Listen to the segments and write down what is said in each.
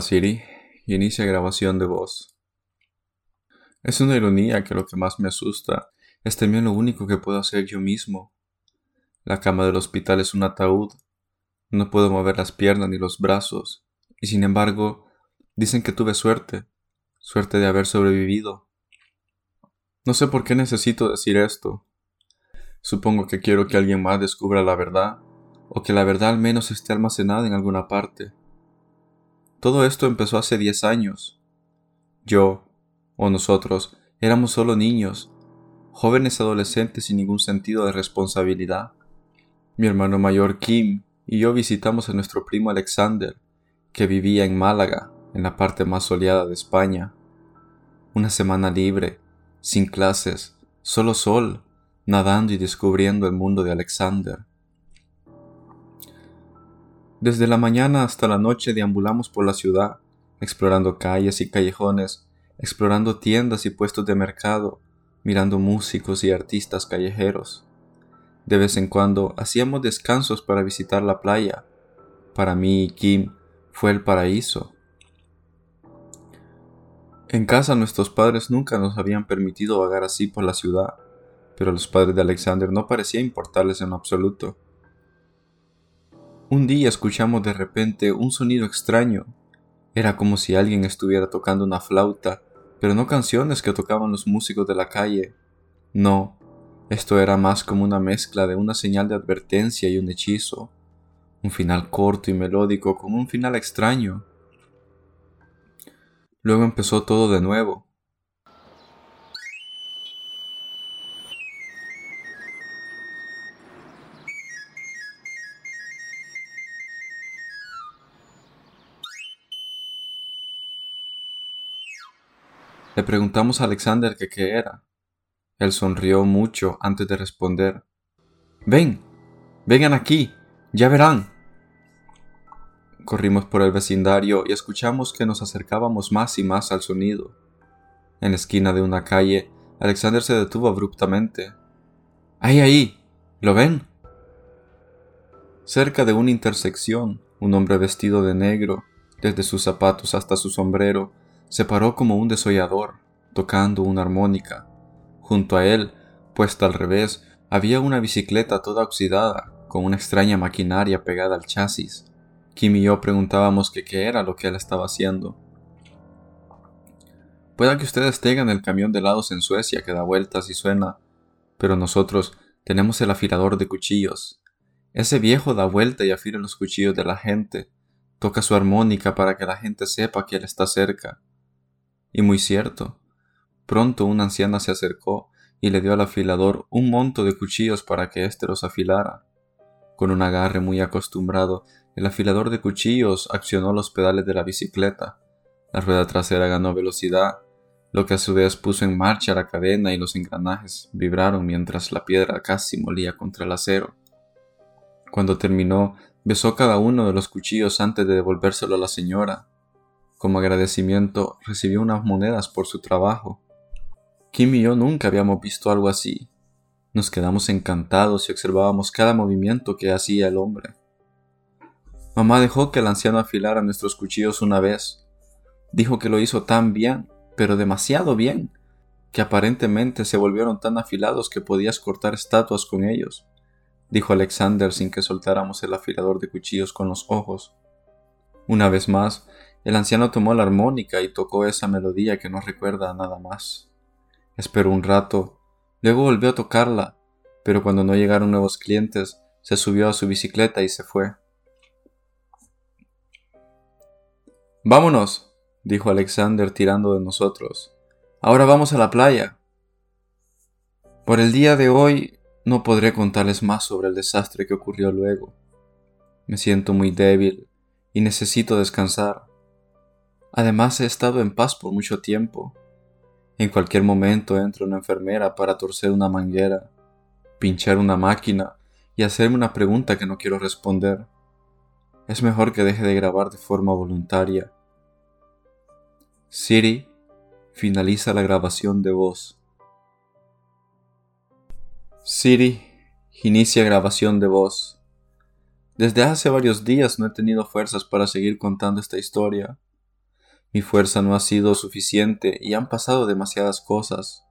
Siri, inicia grabación de voz. Es una ironía que lo que más me asusta es también lo único que puedo hacer yo mismo. La cama del hospital es un ataúd, no puedo mover las piernas ni los brazos, y sin embargo dicen que tuve suerte, suerte de haber sobrevivido. No sé por qué necesito decir esto. Supongo que quiero que alguien más descubra la verdad, o que la verdad al menos esté almacenada en alguna parte. Todo esto empezó hace 10 años. Yo, o nosotros, éramos solo niños, jóvenes adolescentes sin ningún sentido de responsabilidad. Mi hermano mayor Kim y yo visitamos a nuestro primo Alexander, que vivía en Málaga, en la parte más soleada de España. Una semana libre, sin clases, solo sol, nadando y descubriendo el mundo de Alexander. Desde la mañana hasta la noche deambulamos por la ciudad, explorando calles y callejones, explorando tiendas y puestos de mercado, mirando músicos y artistas callejeros. De vez en cuando hacíamos descansos para visitar la playa. Para mí y Kim fue el paraíso. En casa nuestros padres nunca nos habían permitido vagar así por la ciudad, pero a los padres de Alexander no parecía importarles en absoluto. Un día escuchamos de repente un sonido extraño. Era como si alguien estuviera tocando una flauta, pero no canciones que tocaban los músicos de la calle. No, esto era más como una mezcla de una señal de advertencia y un hechizo. Un final corto y melódico con un final extraño. Luego empezó todo de nuevo. Le preguntamos a Alexander qué era. Él sonrió mucho antes de responder. Ven, vengan aquí, ya verán. Corrimos por el vecindario y escuchamos que nos acercábamos más y más al sonido. En la esquina de una calle, Alexander se detuvo abruptamente. ¡Ahí, ahí! ¿Lo ven? Cerca de una intersección, un hombre vestido de negro, desde sus zapatos hasta su sombrero, se paró como un desollador, tocando una armónica. Junto a él, puesta al revés, había una bicicleta toda oxidada, con una extraña maquinaria pegada al chasis. Kim y yo preguntábamos qué era lo que él estaba haciendo. Pueda que ustedes tengan el camión de helados en Suecia que da vueltas y suena, pero nosotros tenemos el afilador de cuchillos. Ese viejo da vuelta y afila los cuchillos de la gente, toca su armónica para que la gente sepa que él está cerca. Y muy cierto. Pronto una anciana se acercó y le dio al afilador un monto de cuchillos para que éste los afilara. Con un agarre muy acostumbrado, el afilador de cuchillos accionó los pedales de la bicicleta. La rueda trasera ganó velocidad, lo que a su vez puso en marcha la cadena y los engranajes vibraron mientras la piedra casi molía contra el acero. Cuando terminó, besó cada uno de los cuchillos antes de devolvérselo a la señora. Como agradecimiento, recibió unas monedas por su trabajo. Kim y yo nunca habíamos visto algo así. Nos quedamos encantados y observábamos cada movimiento que hacía el hombre. Mamá dejó que el anciano afilara nuestros cuchillos una vez. Dijo que lo hizo tan bien, pero demasiado bien, que aparentemente se volvieron tan afilados que podías cortar estatuas con ellos, dijo Alexander sin que soltáramos el afilador de cuchillos con los ojos. Una vez más, el anciano tomó la armónica y tocó esa melodía que no recuerda a nada más. Esperó un rato, luego volvió a tocarla, pero cuando no llegaron nuevos clientes, se subió a su bicicleta y se fue. Vámonos, dijo Alexander tirando de nosotros. Ahora vamos a la playa. Por el día de hoy no podré contarles más sobre el desastre que ocurrió luego. Me siento muy débil y necesito descansar. Además he estado en paz por mucho tiempo. En cualquier momento entra una enfermera para torcer una manguera, pinchar una máquina y hacerme una pregunta que no quiero responder es mejor que deje de grabar de forma voluntaria. Siri, finaliza la grabación de voz. Siri, inicia grabación de voz. Desde hace varios días no he tenido fuerzas para seguir contando esta historia. Mi fuerza no ha sido suficiente y han pasado demasiadas cosas.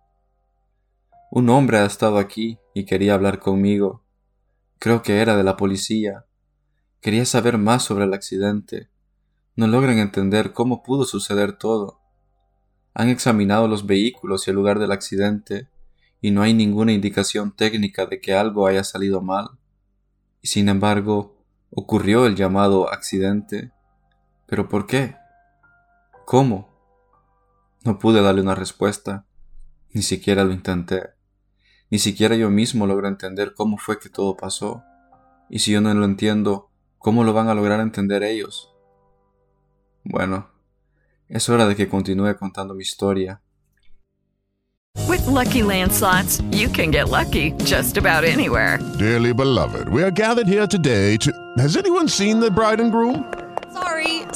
Un hombre ha estado aquí y quería hablar conmigo. Creo que era de la policía. Quería saber más sobre el accidente. No logran entender cómo pudo suceder todo. Han examinado los vehículos y el lugar del accidente y no hay ninguna indicación técnica de que algo haya salido mal. Y sin embargo, ocurrió el llamado accidente. ¿Pero por qué? ¿Cómo? No pude darle una respuesta. Ni siquiera lo intenté. Ni siquiera yo mismo logro entender cómo fue que todo pasó. Y si yo no lo entiendo, ¿Cómo lo van a lograr entender ellos? Bueno, es hora de que continúe contando mi historia. With lucky landslots, you can get lucky just about anywhere. Dearly beloved, we are gathered here today to. Has anyone seen the bride and groom?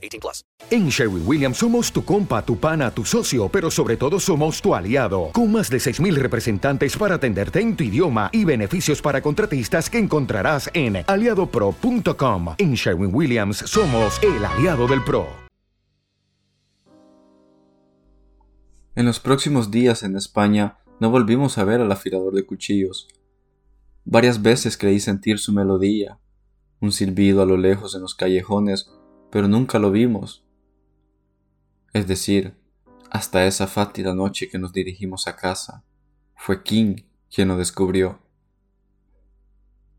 18 plus. En Sherwin Williams somos tu compa, tu pana, tu socio, pero sobre todo somos tu aliado. Con más de 6,000 representantes para atenderte en tu idioma y beneficios para contratistas que encontrarás en aliadopro.com. En Sherwin Williams somos el aliado del pro. En los próximos días en España no volvimos a ver al afilador de cuchillos. Varias veces creí sentir su melodía, un silbido a lo lejos en los callejones, pero nunca lo vimos. Es decir, hasta esa fátida noche que nos dirigimos a casa. Fue King quien lo descubrió.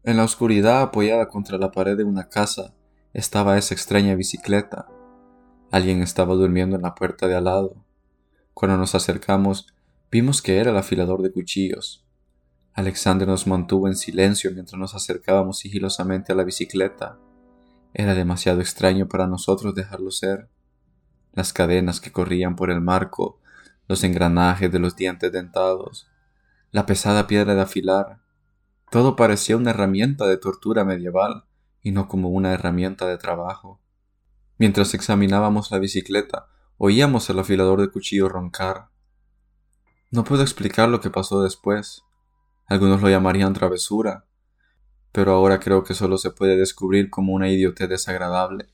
En la oscuridad apoyada contra la pared de una casa estaba esa extraña bicicleta. Alguien estaba durmiendo en la puerta de al lado. Cuando nos acercamos, vimos que era el afilador de cuchillos. Alexander nos mantuvo en silencio mientras nos acercábamos sigilosamente a la bicicleta. Era demasiado extraño para nosotros dejarlo ser. Las cadenas que corrían por el marco, los engranajes de los dientes dentados, la pesada piedra de afilar, todo parecía una herramienta de tortura medieval y no como una herramienta de trabajo. Mientras examinábamos la bicicleta, oíamos el afilador de cuchillo roncar. No puedo explicar lo que pasó después. Algunos lo llamarían travesura, pero ahora creo que solo se puede descubrir como una idiotez desagradable,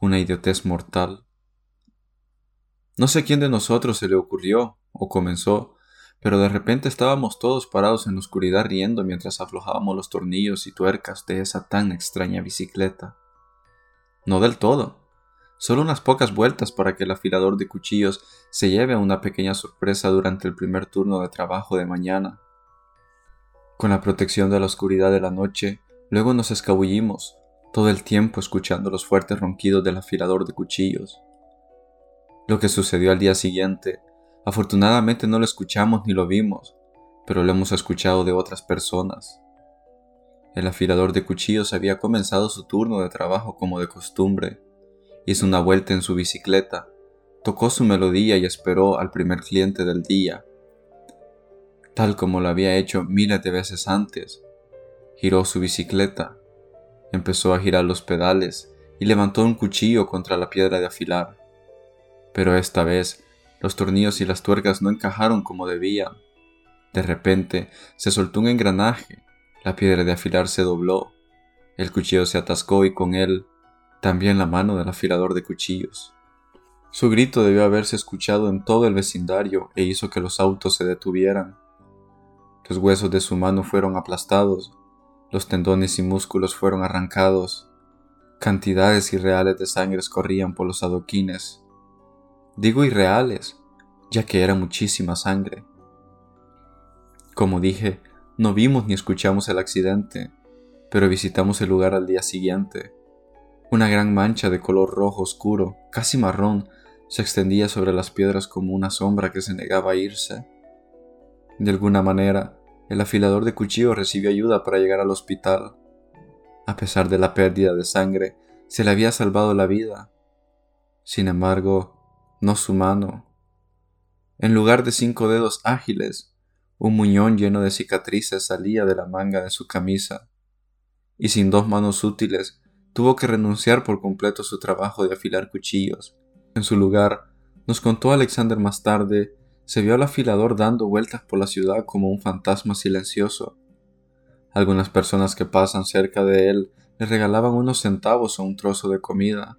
una idiotez mortal. No sé quién de nosotros se le ocurrió o comenzó, pero de repente estábamos todos parados en la oscuridad riendo mientras aflojábamos los tornillos y tuercas de esa tan extraña bicicleta. No del todo, solo unas pocas vueltas para que el afilador de cuchillos se lleve a una pequeña sorpresa durante el primer turno de trabajo de mañana. Con la protección de la oscuridad de la noche, luego nos escabullimos, todo el tiempo escuchando los fuertes ronquidos del afilador de cuchillos. Lo que sucedió al día siguiente, afortunadamente no lo escuchamos ni lo vimos, pero lo hemos escuchado de otras personas. El afilador de cuchillos había comenzado su turno de trabajo como de costumbre. Hizo una vuelta en su bicicleta, tocó su melodía y esperó al primer cliente del día, tal como lo había hecho miles de veces antes. Giró su bicicleta, empezó a girar los pedales y levantó un cuchillo contra la piedra de afilar. Pero esta vez los tornillos y las tuercas no encajaron como debían. De repente se soltó un engranaje, la piedra de afilar se dobló, el cuchillo se atascó y con él también la mano del afilador de cuchillos. Su grito debió haberse escuchado en todo el vecindario e hizo que los autos se detuvieran. Los huesos de su mano fueron aplastados, los tendones y músculos fueron arrancados, cantidades irreales de sangre corrían por los adoquines. Digo irreales, ya que era muchísima sangre. Como dije, no vimos ni escuchamos el accidente, pero visitamos el lugar al día siguiente. Una gran mancha de color rojo oscuro, casi marrón, se extendía sobre las piedras como una sombra que se negaba a irse. De alguna manera, el afilador de cuchillo recibió ayuda para llegar al hospital. A pesar de la pérdida de sangre, se le había salvado la vida. Sin embargo, no su mano. En lugar de cinco dedos ágiles, un muñón lleno de cicatrices salía de la manga de su camisa, y sin dos manos útiles, tuvo que renunciar por completo a su trabajo de afilar cuchillos. En su lugar, nos contó Alexander más tarde, se vio al afilador dando vueltas por la ciudad como un fantasma silencioso. Algunas personas que pasan cerca de él le regalaban unos centavos o un trozo de comida,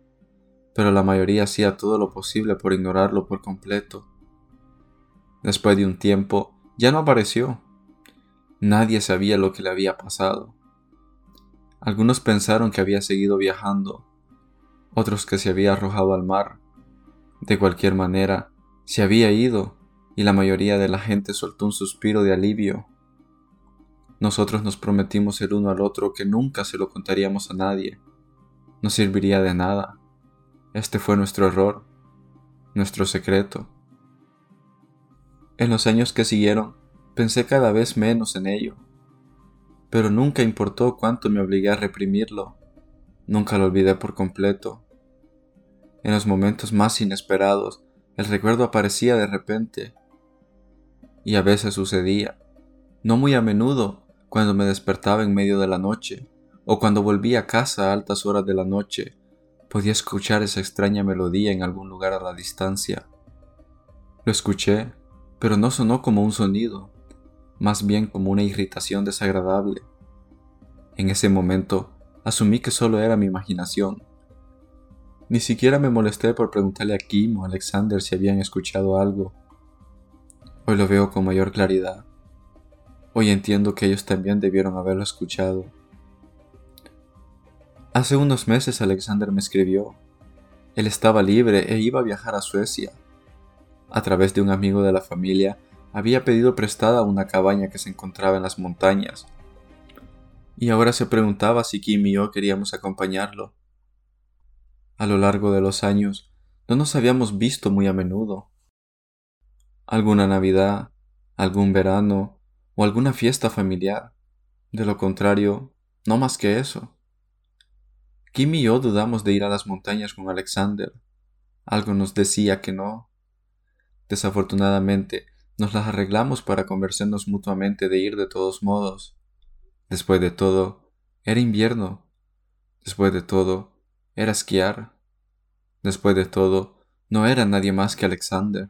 pero la mayoría hacía todo lo posible por ignorarlo por completo. Después de un tiempo, ya no apareció. Nadie sabía lo que le había pasado. Algunos pensaron que había seguido viajando, otros que se había arrojado al mar. De cualquier manera, se había ido y la mayoría de la gente soltó un suspiro de alivio. Nosotros nos prometimos el uno al otro que nunca se lo contaríamos a nadie. No serviría de nada. Este fue nuestro error, nuestro secreto. En los años que siguieron, pensé cada vez menos en ello, pero nunca importó cuánto me obligué a reprimirlo. Nunca lo olvidé por completo. En los momentos más inesperados, el recuerdo aparecía de repente y a veces sucedía, no muy a menudo, cuando me despertaba en medio de la noche, o cuando volvía a casa a altas horas de la noche, podía escuchar esa extraña melodía en algún lugar a la distancia. Lo escuché, pero no sonó como un sonido, más bien como una irritación desagradable. En ese momento, asumí que solo era mi imaginación. Ni siquiera me molesté por preguntarle a Kim o Alexander si habían escuchado algo Hoy lo veo con mayor claridad. Hoy entiendo que ellos también debieron haberlo escuchado. Hace unos meses Alexander me escribió. Él estaba libre e iba a viajar a Suecia. A través de un amigo de la familia, había pedido prestada una cabaña que se encontraba en las montañas. Y ahora se preguntaba si Kim y yo queríamos acompañarlo. A lo largo de los años, no nos habíamos visto muy a menudo. Alguna Navidad, algún verano o alguna fiesta familiar. De lo contrario, no más que eso. Kim y yo dudamos de ir a las montañas con Alexander. Algo nos decía que no. Desafortunadamente, nos las arreglamos para convencernos mutuamente de ir de todos modos. Después de todo, era invierno. Después de todo, era esquiar. Después de todo, no era nadie más que Alexander.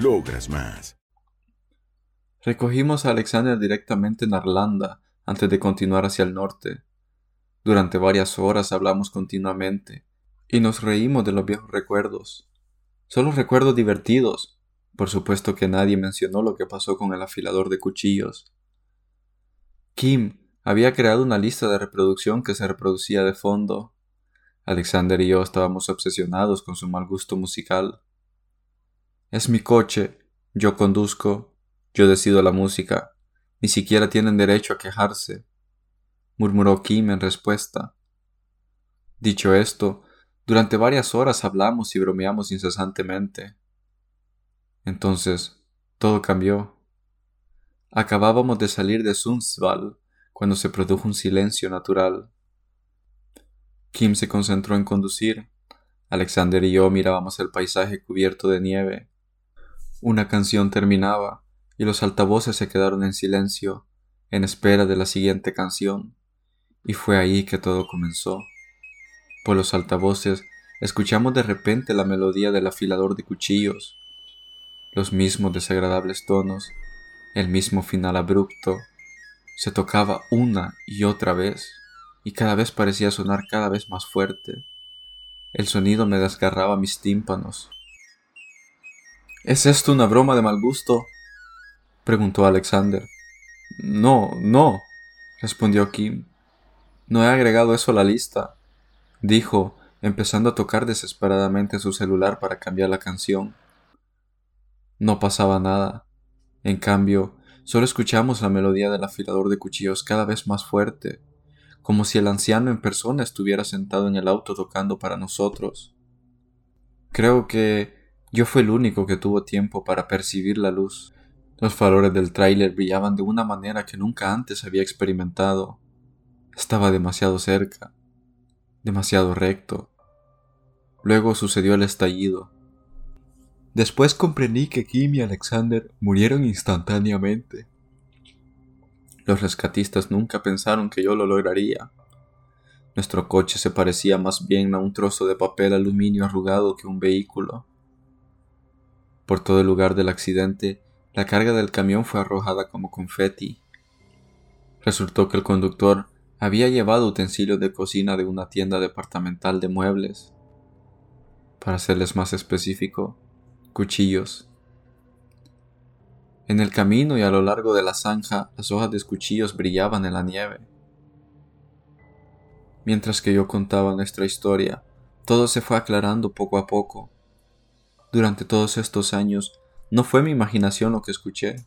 Logras más. Recogimos a Alexander directamente en Arlanda antes de continuar hacia el norte. Durante varias horas hablamos continuamente y nos reímos de los viejos recuerdos. Solo recuerdos divertidos. Por supuesto que nadie mencionó lo que pasó con el afilador de cuchillos. Kim había creado una lista de reproducción que se reproducía de fondo. Alexander y yo estábamos obsesionados con su mal gusto musical. Es mi coche, yo conduzco, yo decido la música. Ni siquiera tienen derecho a quejarse, murmuró Kim en respuesta. Dicho esto, durante varias horas hablamos y bromeamos incesantemente. Entonces, todo cambió. Acabábamos de salir de Sundsvall cuando se produjo un silencio natural. Kim se concentró en conducir. Alexander y yo mirábamos el paisaje cubierto de nieve. Una canción terminaba y los altavoces se quedaron en silencio, en espera de la siguiente canción. Y fue ahí que todo comenzó. Por los altavoces escuchamos de repente la melodía del afilador de cuchillos, los mismos desagradables tonos, el mismo final abrupto. Se tocaba una y otra vez, y cada vez parecía sonar cada vez más fuerte. El sonido me desgarraba mis tímpanos. ¿Es esto una broma de mal gusto? preguntó Alexander. No, no, respondió Kim. No he agregado eso a la lista, dijo, empezando a tocar desesperadamente su celular para cambiar la canción. No pasaba nada. En cambio, solo escuchamos la melodía del afilador de cuchillos cada vez más fuerte, como si el anciano en persona estuviera sentado en el auto tocando para nosotros. Creo que yo fui el único que tuvo tiempo para percibir la luz los faroles del tráiler brillaban de una manera que nunca antes había experimentado. Estaba demasiado cerca, demasiado recto. Luego sucedió el estallido. Después comprendí que Kim y Alexander murieron instantáneamente. Los rescatistas nunca pensaron que yo lo lograría. Nuestro coche se parecía más bien a un trozo de papel aluminio arrugado que un vehículo. Por todo el lugar del accidente la carga del camión fue arrojada como confeti. Resultó que el conductor había llevado utensilios de cocina de una tienda departamental de muebles. Para serles más específico, cuchillos. En el camino y a lo largo de la zanja, las hojas de cuchillos brillaban en la nieve. Mientras que yo contaba nuestra historia, todo se fue aclarando poco a poco. Durante todos estos años no fue mi imaginación lo que escuché.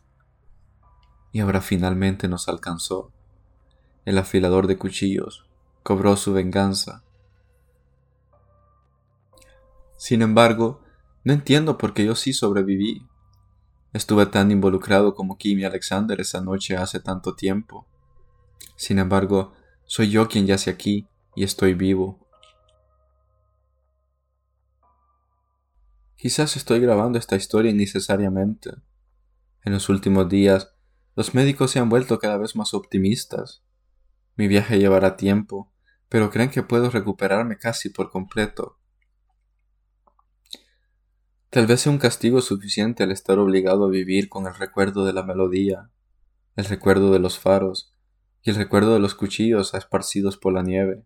Y ahora finalmente nos alcanzó. El afilador de cuchillos cobró su venganza. Sin embargo, no entiendo por qué yo sí sobreviví. Estuve tan involucrado como Kim y Alexander esa noche hace tanto tiempo. Sin embargo, soy yo quien yace aquí y estoy vivo. Quizás estoy grabando esta historia innecesariamente. En los últimos días, los médicos se han vuelto cada vez más optimistas. Mi viaje llevará tiempo, pero creen que puedo recuperarme casi por completo. Tal vez sea un castigo suficiente al estar obligado a vivir con el recuerdo de la melodía, el recuerdo de los faros y el recuerdo de los cuchillos esparcidos por la nieve.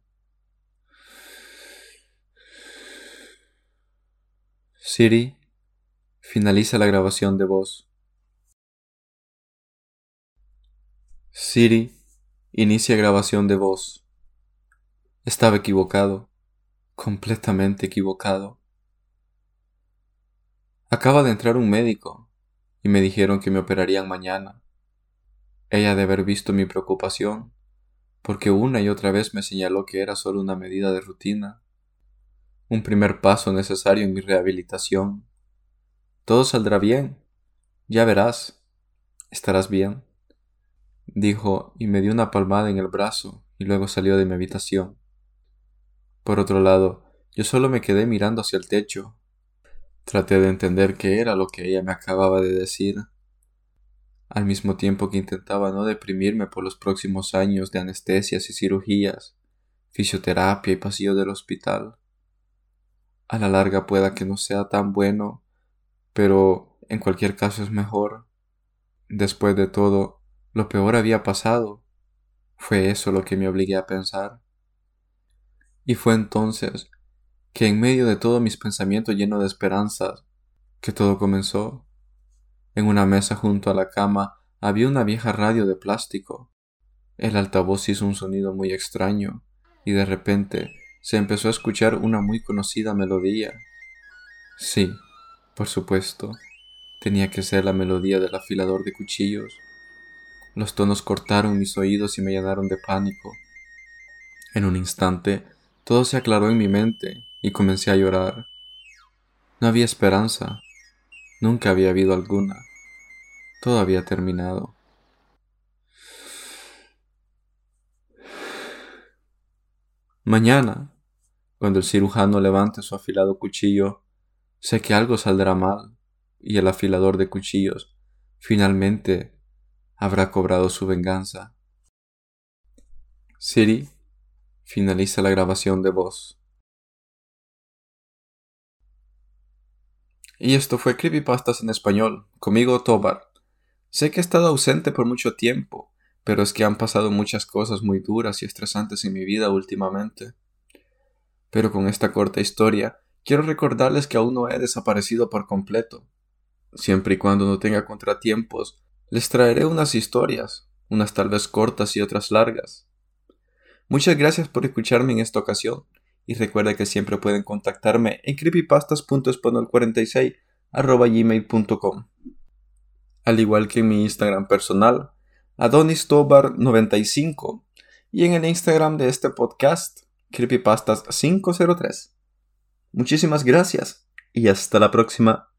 Siri, finaliza la grabación de voz. Siri, inicia grabación de voz. Estaba equivocado, completamente equivocado. Acaba de entrar un médico y me dijeron que me operarían mañana. Ella de haber visto mi preocupación, porque una y otra vez me señaló que era solo una medida de rutina, un primer paso necesario en mi rehabilitación. Todo saldrá bien, ya verás, estarás bien, dijo y me dio una palmada en el brazo y luego salió de mi habitación. Por otro lado, yo solo me quedé mirando hacia el techo, Traté de entender qué era lo que ella me acababa de decir, al mismo tiempo que intentaba no deprimirme por los próximos años de anestesias y cirugías, fisioterapia y pasillo del hospital. A la larga pueda que no sea tan bueno, pero en cualquier caso es mejor. Después de todo, lo peor había pasado. Fue eso lo que me obligué a pensar. Y fue entonces que en medio de todos mis pensamientos llenos de esperanzas, que todo comenzó. En una mesa junto a la cama había una vieja radio de plástico. El altavoz hizo un sonido muy extraño, y de repente se empezó a escuchar una muy conocida melodía. Sí, por supuesto, tenía que ser la melodía del afilador de cuchillos. Los tonos cortaron mis oídos y me llenaron de pánico. En un instante, todo se aclaró en mi mente y comencé a llorar. No había esperanza, nunca había habido alguna, todo había terminado. Mañana, cuando el cirujano levante su afilado cuchillo, sé que algo saldrá mal y el afilador de cuchillos finalmente habrá cobrado su venganza. Siri finaliza la grabación de voz. Y esto fue Creepypastas en español, conmigo Tobar. Sé que he estado ausente por mucho tiempo, pero es que han pasado muchas cosas muy duras y estresantes en mi vida últimamente. Pero con esta corta historia, quiero recordarles que aún no he desaparecido por completo. Siempre y cuando no tenga contratiempos, les traeré unas historias, unas tal vez cortas y otras largas. Muchas gracias por escucharme en esta ocasión y recuerda que siempre pueden contactarme en creepypastas.espanol46 al igual que en mi Instagram personal, adonistobar95 y en el Instagram de este podcast, creepypastas503. Muchísimas gracias y hasta la próxima.